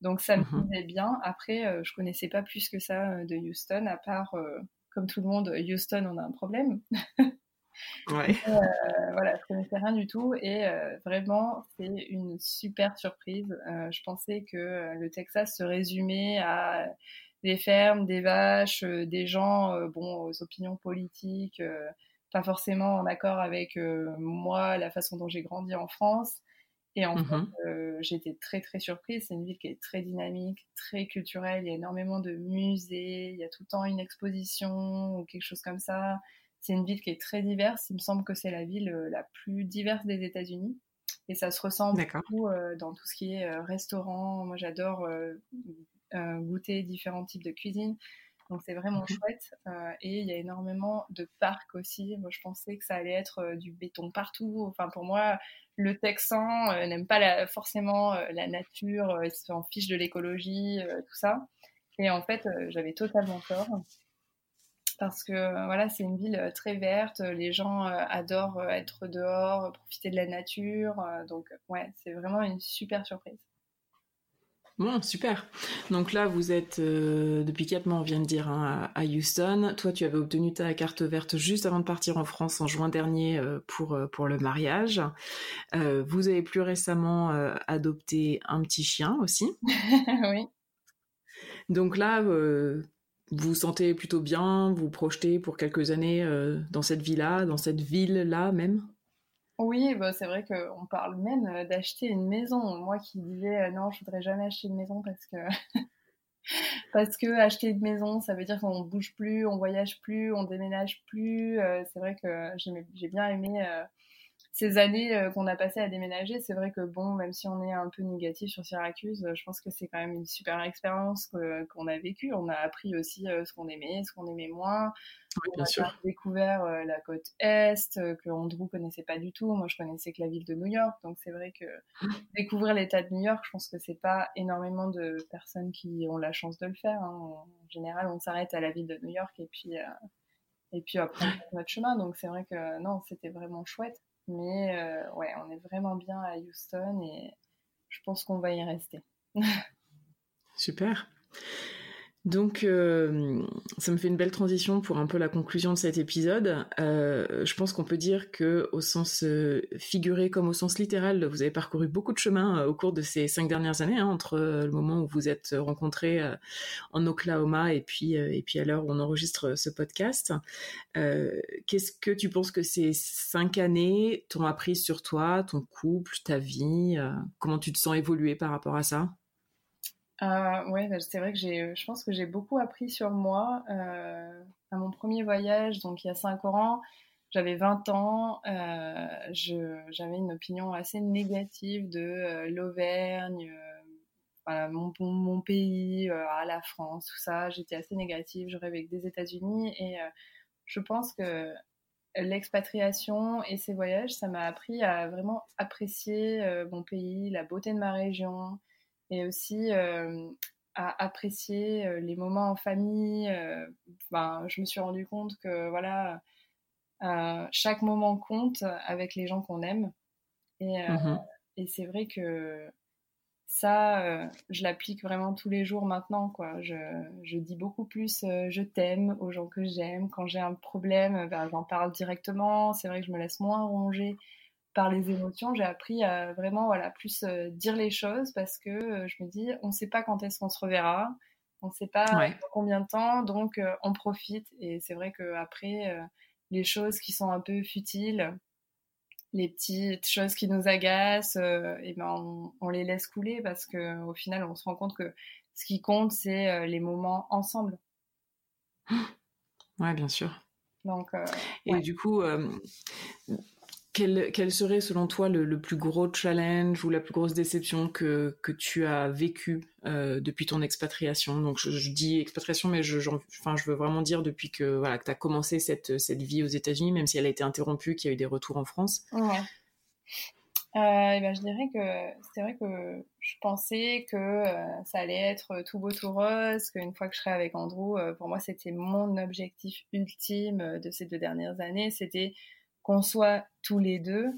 Donc ça me mmh plaisait bien. Après, je connaissais pas plus que ça de Houston, à part, comme tout le monde, Houston, on a un problème. <laughs> Ouais. Euh, voilà, je connaissais rien du tout et euh, vraiment c'est une super surprise. Euh, je pensais que le Texas se résumait à des fermes, des vaches, des gens, bon, aux opinions politiques, pas forcément en accord avec moi, la façon dont j'ai grandi en France. Et en fait, mmh j'étais très très surprise. C'est une ville qui est très dynamique, très culturelle. Il y a énormément de musées. Il y a tout le temps une exposition ou quelque chose comme ça. C'est une ville qui est très diverse. Il me semble que c'est la ville euh, la plus diverse des États-Unis. Et ça se ressent beaucoup euh, dans tout ce qui est euh, restaurant. Moi, j'adore goûter différents types de cuisine. Donc c'est vraiment mhm. chouette. et il y a énormément de parcs aussi. Moi je pensais que ça allait être du béton partout. Enfin pour moi, le Texan n'aime pas forcément la nature, il s'en fiche de l'écologie, tout ça. Et en fait, j'avais totalement tort parce que euh, voilà, c'est une ville euh, très verte, les gens euh, adorent être dehors, profiter de la nature, donc ouais, c'est vraiment une super surprise. Bon, super. Donc là, vous êtes depuis quatre mois, on vient de dire, hein, à, Houston. Toi, tu avais obtenu ta carte verte juste avant de partir en France en juin dernier pour, pour le mariage. vous avez plus récemment adopté un petit chien aussi. <laughs> oui. Donc là, vous sentez plutôt bien, vous, vous projetez pour quelques années euh, dans cette vie-là, dans cette ville-là même? Oui, bah, c'est vrai qu'on parle même euh, d'acheter une maison. Moi qui disais euh, non, je voudrais jamais acheter une maison parce que <laughs> parce que acheter une maison, ça veut dire qu'on bouge plus, on voyage plus, on déménage plus. c'est vrai que j'ai bien aimé ces années euh, qu'on a passées à déménager, c'est vrai que bon, même si on est un peu négatif sur Syracuse, je pense que c'est quand même une super expérience qu'on a vécue. On a appris aussi euh, ce qu'on aimait, ce qu'on aimait moins. on a découvert euh, la côte est que Andrew connaissait pas du tout. Moi, je connaissais que la ville de New York, donc c'est vrai que <laughs> découvrir l'État de New York, je pense que c'est pas énormément de personnes qui ont la chance de le faire. Hein. En général, on s'arrête à la ville de New York et puis et puis après <laughs> notre chemin. Donc c'est vrai que non, c'était vraiment chouette. Mais euh, ouais, on est vraiment bien à Houston et je pense qu'on va y rester. <laughs> Super. Donc, euh, ça me fait une belle transition pour un peu la conclusion de cet épisode. Euh, je pense qu'on peut dire que, au sens euh, figuré comme au sens littéral, vous avez parcouru beaucoup de chemin au cours de ces cinq dernières années, hein, entre le moment où vous êtes rencontrés en Oklahoma et puis et puis à l'heure où on enregistre ce podcast. Qu'est-ce que tu penses que ces cinq années t'ont appris sur toi, ton couple, ta vie Comment tu te sens évoluer par rapport à ça? Euh, ouais, bah, c'est vrai que j'ai, je pense que j'ai beaucoup appris sur moi. Euh, à mon premier voyage, donc il y a 5 ans, j'avais 20 ans, euh, j'avais une opinion assez négative de euh, l'Auvergne, euh, mon, pays, la France, tout ça. J'étais assez négative, je rêvais que des États-Unis et je pense que l'expatriation et ces voyages, ça m'a appris à vraiment apprécier mon pays, la beauté de ma région, et aussi euh, à apprécier euh, les moments en famille. ben, je me suis rendu compte que voilà, chaque moment compte avec les gens qu'on aime. Et, mmh et c'est vrai que ça, je l'applique vraiment tous les jours maintenant. Quoi. Je, je dis beaucoup plus je t'aime aux gens que j'aime. Quand j'ai un problème, ben, j'en parle directement. C'est vrai que je me laisse moins ronger par les émotions, j'ai appris à vraiment voilà plus euh, dire les choses parce que euh, je me dis on ne sait pas quand est-ce qu'on se reverra, on ne sait pas combien de temps, donc euh, on profite. Et c'est vrai que après les choses qui sont un peu futiles, les petites choses qui nous agacent, et ben on, les laisse couler parce que au final, on se rend compte que ce qui compte, c'est les moments ensemble. <gasps> Ouais, bien sûr. Donc, et du coup, quel, serait selon toi le, plus gros challenge ou la plus grosse déception que, tu as vécu euh, depuis ton expatriation? Donc je, dis expatriation, mais je, enfin, je veux vraiment dire depuis que, voilà, que tu as commencé cette, cette vie aux États-Unis, même si elle a été interrompue, qu'il y a eu des retours en France. Euh, et ben, je dirais que c'est vrai que je pensais que euh, ça allait être tout beau tout rose, qu'une fois que je serais avec Andrew, pour moi c'était mon objectif ultime de ces deux dernières années, c'était qu'on soit tous les deux.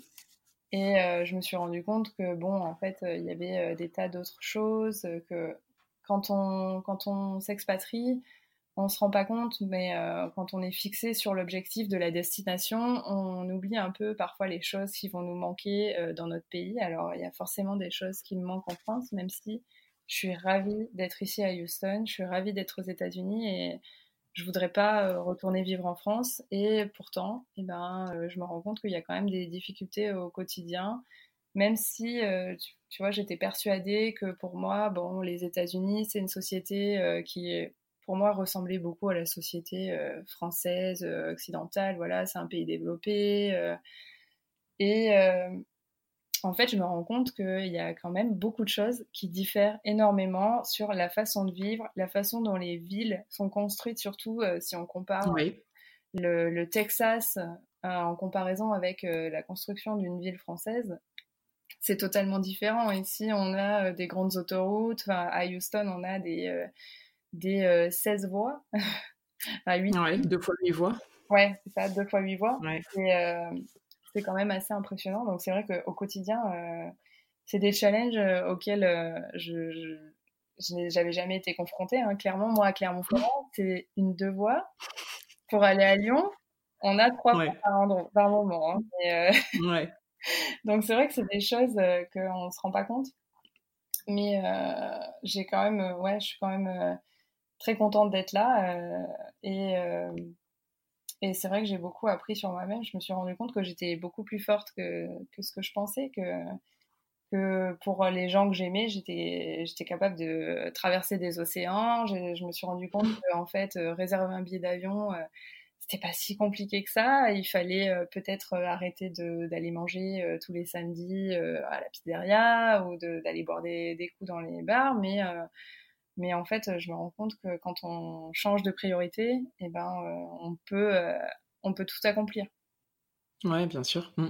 Et euh, je me suis rendu compte que, bon, en fait, euh, il y avait euh, des tas d'autres choses, que quand on, quand on s'expatrie, on se rend pas compte, mais quand on est fixé sur l'objectif de la destination, on oublie un peu parfois les choses qui vont nous manquer dans notre pays. Alors, il y a forcément des choses qui me manquent en France, même si je suis ravie d'être ici à Houston, je suis ravie d'être aux États-Unis et je voudrais pas euh, retourner vivre en France et pourtant eh ben euh, je me rends compte qu'il y a quand même des difficultés au quotidien même si euh, tu, vois j'étais persuadée que pour moi bon les États-Unis c'est une société qui pour moi ressemblait beaucoup à la société française occidentale. Voilà c'est un pays développé et en fait, je me rends compte qu'il y a quand même beaucoup de choses qui diffèrent énormément sur la façon de vivre, la façon dont les villes sont construites, surtout euh, si on compare le, Texas euh, en comparaison avec euh, la construction d'une ville française. C'est totalement différent. Ici, on a des grandes autoroutes. à Houston, on a des, des 16 voies. <laughs> à 8 ouais, deux fois 8 voies. Ouais, c'est ça, deux fois 8 voies. Et, c'est quand même assez impressionnant. Donc c'est vrai qu'au quotidien, euh, c'est des challenges euh, auxquels euh, je, n'avais jamais été confrontée. Hein. Clairement, moi, à Clermont-Ferrand, <laughs> c'est une deux voies. Pour aller à Lyon, on a trois voies par, moment. Hein. ouais. <laughs> Donc c'est vrai que c'est des choses qu'on ne se rend pas compte. Mais j'ai quand même, ouais, je suis quand même très contente d'être là. et et c'est vrai que j'ai beaucoup appris sur moi-même. Je me suis rendu compte que j'étais beaucoup plus forte que, que ce que je pensais, que, que pour les gens que j'aimais, j'étais, capable de traverser des océans. Je, je me suis rendu compte qu'en fait, euh, réserver un billet d'avion, euh, c'était pas si compliqué que ça. Il fallait euh, peut-être arrêter d'aller manger tous les samedis à la pizzeria ou de, d'aller boire des, des, coups dans les bars, mais mais en fait, je me rends compte que quand on change de priorité, eh ben, euh, on, peut, euh, on peut tout accomplir. Ouais, bien sûr. Mm.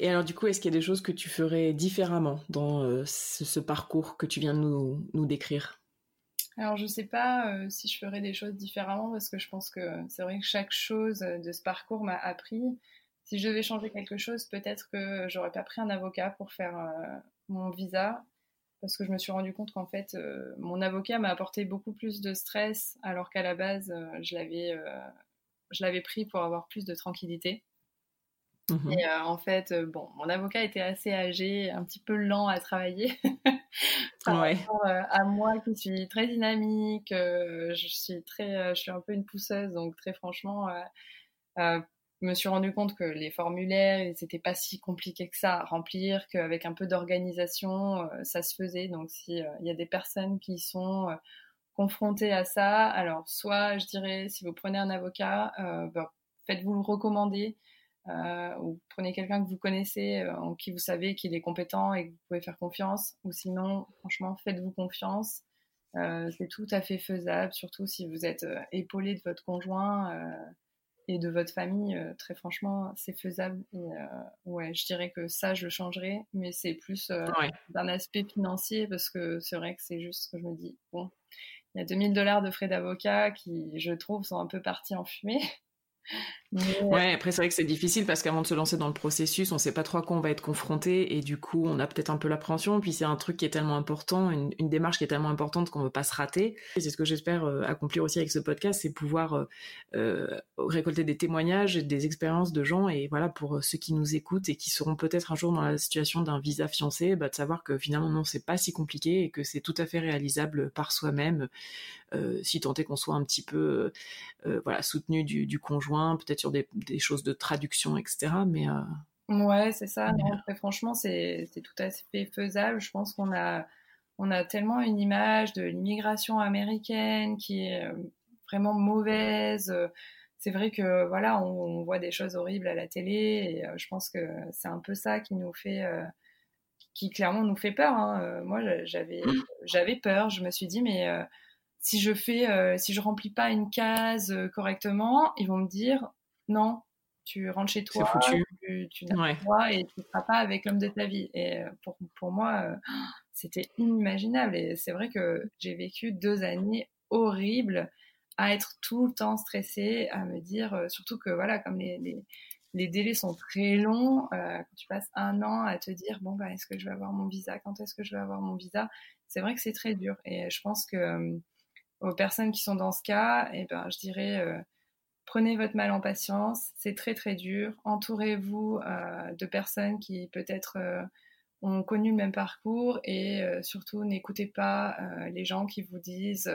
Et alors, du coup, est-ce qu'il y a des choses que tu ferais différemment dans euh, ce, parcours que tu viens de nous, nous décrire? Alors, je ne sais pas si je ferais des choses différemment parce que je pense que c'est vrai que chaque chose de ce parcours m'a appris. Si je devais changer quelque chose, peut-être que j'aurais pas pris un avocat pour faire mon visa parce que je me suis rendu compte qu'en fait, euh, mon avocat m'a apporté beaucoup plus de stress, alors qu'à la base, euh, je l'avais, euh, je l'avais pris pour avoir plus de tranquillité. Mhm. Et en fait, bon, mon avocat était assez âgé, un petit peu lent à travailler. <laughs> Par rapport à moi qui suis très dynamique, je suis très, je suis un peu une pousseuse, donc très franchement, je me suis rendu compte que les formulaires, c'était pas si compliqué que ça à remplir, qu'avec un peu d'organisation, euh, ça se faisait. Donc, s'il euh, il y a des personnes qui sont euh, confrontées à ça, alors soit, je dirais, si vous prenez un avocat, bah, faites-vous le recommander, ou prenez quelqu'un que vous connaissez, en qui vous savez qu'il est compétent et que vous pouvez faire confiance, ou sinon, franchement, faites-vous confiance. c'est tout à fait faisable, surtout si vous êtes épaulé de votre conjoint et de votre famille, euh, très franchement, c'est faisable. Et euh, ouais, je dirais que ça, je le changerais, mais c'est plus euh, d'un aspect financier parce que c'est vrai que c'est juste ce que je me dis. Bon, il y a 2000 dollars de frais d'avocat qui, je trouve, sont un peu partis en fumée. Ouais, après c'est vrai que c'est difficile parce qu'avant de se lancer dans le processus, on sait pas trop à quoi on va être confronté et du coup on a peut-être un peu l'appréhension. Puis c'est un truc qui est tellement important, une, démarche qui est tellement importante qu'on veut pas se rater. C'est ce que j'espère euh, accomplir aussi avec ce podcast, c'est pouvoir euh, euh, récolter des témoignages et des expériences de gens et voilà pour ceux qui nous écoutent et qui seront peut-être un jour dans la situation d'un visa fiancé, bah, de savoir que finalement non c'est pas si compliqué et que c'est tout à fait réalisable par soi-même si tant est qu'on soit un petit peu voilà soutenu du, du conjoint, peut-être sur des, choses de traduction, etc. Mais ouais, c'est ça. franchement, c'est tout à fait faisable. Je pense qu'on a on a tellement une image de l'immigration américaine qui est vraiment mauvaise. C'est vrai que voilà, on, voit des choses horribles à la télé et je pense que c'est un peu ça qui nous fait qui clairement nous fait peur. Hein. moi, j'avais, mmh. j'avais peur. Je me suis dit, mais si je fais, euh, si je remplis pas une case euh, correctement, ils vont me dire non, tu rentres chez toi, tu, tu n'as pas et tu ne seras pas avec l'homme de ta vie. Et euh, pour, pour moi, c'était inimaginable. Et c'est vrai que j'ai vécu deux années horribles à être tout le temps stressée, à me dire, surtout que voilà, comme les, les, les délais sont très longs, quand tu passes un an à te dire, bon, bah, est-ce que je vais avoir mon visa? Quand est-ce que je vais avoir mon visa? C'est vrai que c'est très dur. Et je pense que aux personnes qui sont dans ce cas, et eh ben, je dirais, euh, prenez votre mal en patience, c'est très très dur. Entourez-vous euh, de personnes qui peut-être euh, ont connu le même parcours et surtout n'écoutez pas les gens qui vous disent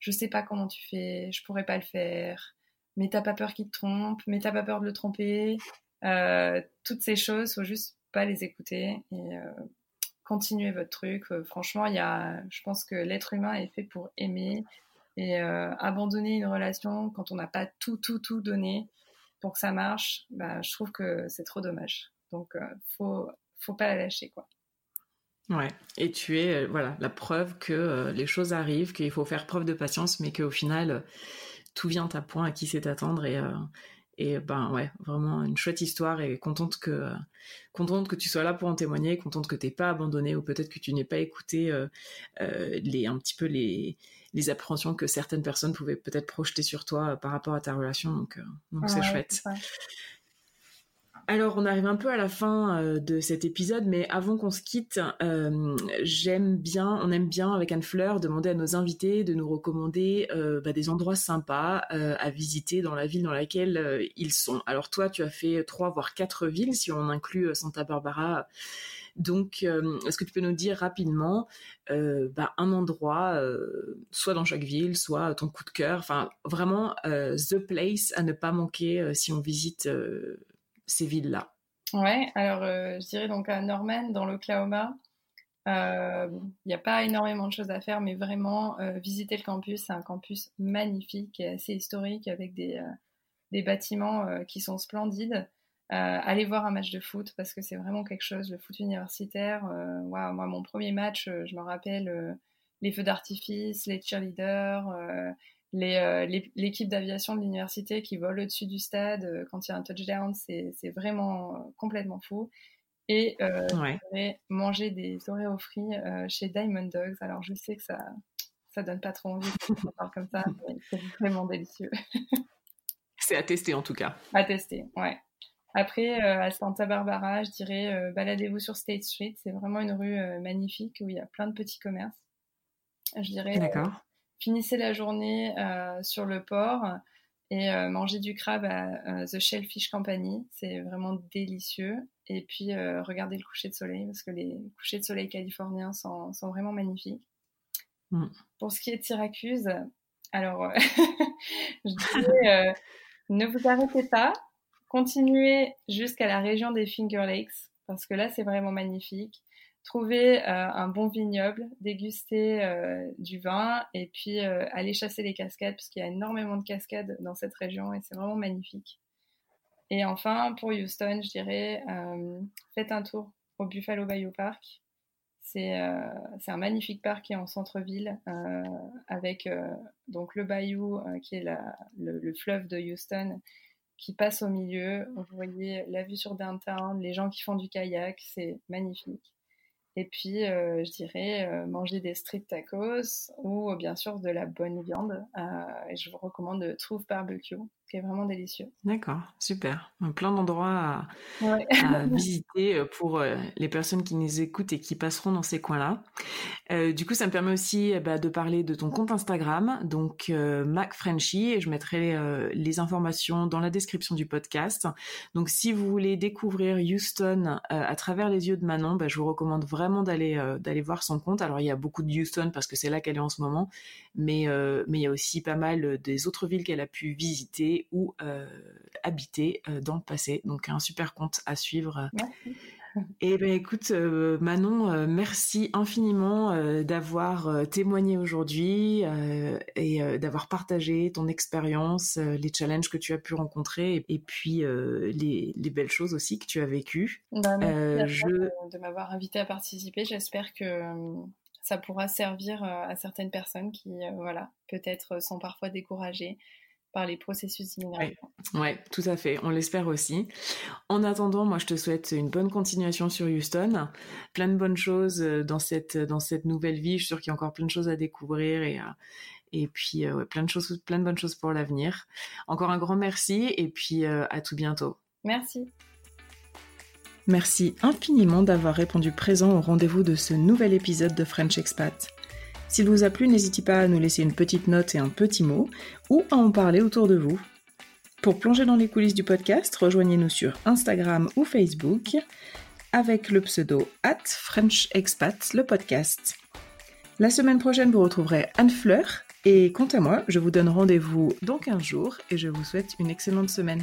je sais pas comment tu fais, je pourrais pas le faire, mais t'as pas peur qu'il te trompe, mais t'as pas peur de le tromper. toutes ces choses, faut juste pas les écouter et continuez votre truc. Euh, franchement, il y a, je pense que l'être humain est fait pour aimer et euh, abandonner une relation quand on n'a pas tout, tout, tout donné pour que ça marche, bah, je trouve que c'est trop dommage. Donc, euh, faut, faut pas la lâcher, quoi. Ouais, et tu es voilà la preuve que les choses arrivent, qu'il faut faire preuve de patience, mais qu'au final tout vient à point à qui sait attendre et, et ben ouais, vraiment une chouette histoire et contente que contente que tu sois là pour en témoigner, contente que t'aies pas abandonné ou peut-être que tu n'aies pas écouté euh, euh, les un petit peu les les appréhensions que certaines personnes pouvaient peut-être projeter sur toi euh, par rapport à ta relation. Donc donc c'est chouette. Alors, on arrive un peu à la fin euh, de cet épisode, mais avant qu'on se quitte, euh, j'aime bien, on aime bien avec Anne Fleur demander à nos invités de nous recommander euh, bah, des endroits sympas à visiter dans la ville dans laquelle ils sont. Alors toi, tu as fait trois voire quatre villes si on inclut Santa Barbara. Donc, est-ce que tu peux nous dire rapidement bah, un endroit, soit dans chaque ville, soit ton coup de cœur, enfin vraiment the place à ne pas manquer si on visite ces villes-là? Ouais, alors euh, je dirais donc à Norman, dans l'Oklahoma. Il euh, n'y a pas énormément de choses à faire, mais vraiment euh, visiter le campus. C'est un campus magnifique assez historique avec des bâtiments qui sont splendides. Aller voir un match de foot parce que c'est vraiment quelque chose, le foot universitaire. moi, mon premier match, je me rappelle les feux d'artifice, les cheerleaders, euh, l'équipe d'aviation de l'université qui vole au-dessus du stade euh, quand il y a un touchdown, c'est vraiment euh, complètement fou. Et euh, manger des Oreos frits chez Diamond Dogs. Alors je sais que ça ça donne pas trop envie de parle comme ça, <laughs> mais c'est vraiment délicieux. c'est à tester en tout cas. À tester, ouais. Après, à Santa Barbara, je dirais, baladez-vous sur State Street. C'est vraiment une rue magnifique où il y a plein de petits commerces. Je dirais, D'accord finissez la journée euh, sur le port et euh, mangez du crabe à The Shellfish Company. C'est vraiment délicieux. Et puis euh, regardez le coucher de soleil parce que les couchers de soleil californiens sont, vraiment magnifiques. Mm. Pour ce qui est de Syracuse, alors <laughs> je dirais ne vous arrêtez pas, continuez jusqu'à la région des Finger Lakes parce que là c'est vraiment magnifique trouver euh, un bon vignoble, déguster euh, du vin et puis euh, aller chasser les cascades parce qu'il y a énormément de cascades dans cette région et c'est vraiment magnifique. Et enfin, pour Houston, je dirais, faites un tour au Buffalo Bayou Park. C'est un magnifique parc qui est en centre-ville avec donc le bayou qui est le, fleuve de Houston qui passe au milieu. Vous voyez la vue sur downtown, les gens qui font du kayak, c'est magnifique. Et puis, euh, je dirais euh, manger des street tacos ou bien sûr de la bonne viande. Euh, je vous recommande Trouve Barbecue, qui est vraiment délicieux. D'accord, super. Plein d'endroits à, <laughs> visiter pour les personnes qui nous écoutent et qui passeront dans ces coins-là. du coup, ça me permet aussi bah, de parler de ton compte Instagram, donc Mac Frenchy, et je mettrai les informations dans la description du podcast. Donc, si vous voulez découvrir Houston à travers les yeux de Manon, bah, je vous recommande vraiment d'aller d'aller voir son compte. Alors il y a beaucoup de Houston parce que c'est là qu'elle est en ce moment, mais mais il y a aussi pas mal des autres villes qu'elle a pu visiter ou habiter dans le passé. Donc un super compte à suivre. Eh ben écoute euh, Manon, euh, merci infiniment euh, d'avoir témoigné aujourd'hui et d'avoir partagé ton expérience, les challenges que tu as pu rencontrer et, puis les, belles choses aussi que tu as vécues. Bah, merci de, m'avoir invité à participer. J'espère que ça pourra servir à certaines personnes qui, voilà, peut-être sont parfois découragées par les processus d'immigration. Oui, tout à fait. On l'espère aussi. En attendant, moi, je te souhaite une bonne continuation sur Houston. Plein de bonnes choses euh, dans cette, dans cette nouvelle vie. Je suis sûre qu'il y a encore plein de choses à découvrir et, euh, et puis euh, plein, de choses, plein de bonnes choses pour l'avenir. Encore un grand merci et puis à tout bientôt. Merci. Merci infiniment d'avoir répondu présent au rendez-vous de ce nouvel épisode de French Expat. S'il vous a plu, n'hésitez pas à nous laisser une petite note et un petit mot, ou à en parler autour de vous. Pour plonger dans les coulisses du podcast, rejoignez-nous sur Instagram ou Facebook avec le pseudo at French Expat, le podcast. La semaine prochaine, vous retrouverez Anne Fleur. Et quant à moi, je vous donne rendez-vous dans 15 jours et je vous souhaite une excellente semaine.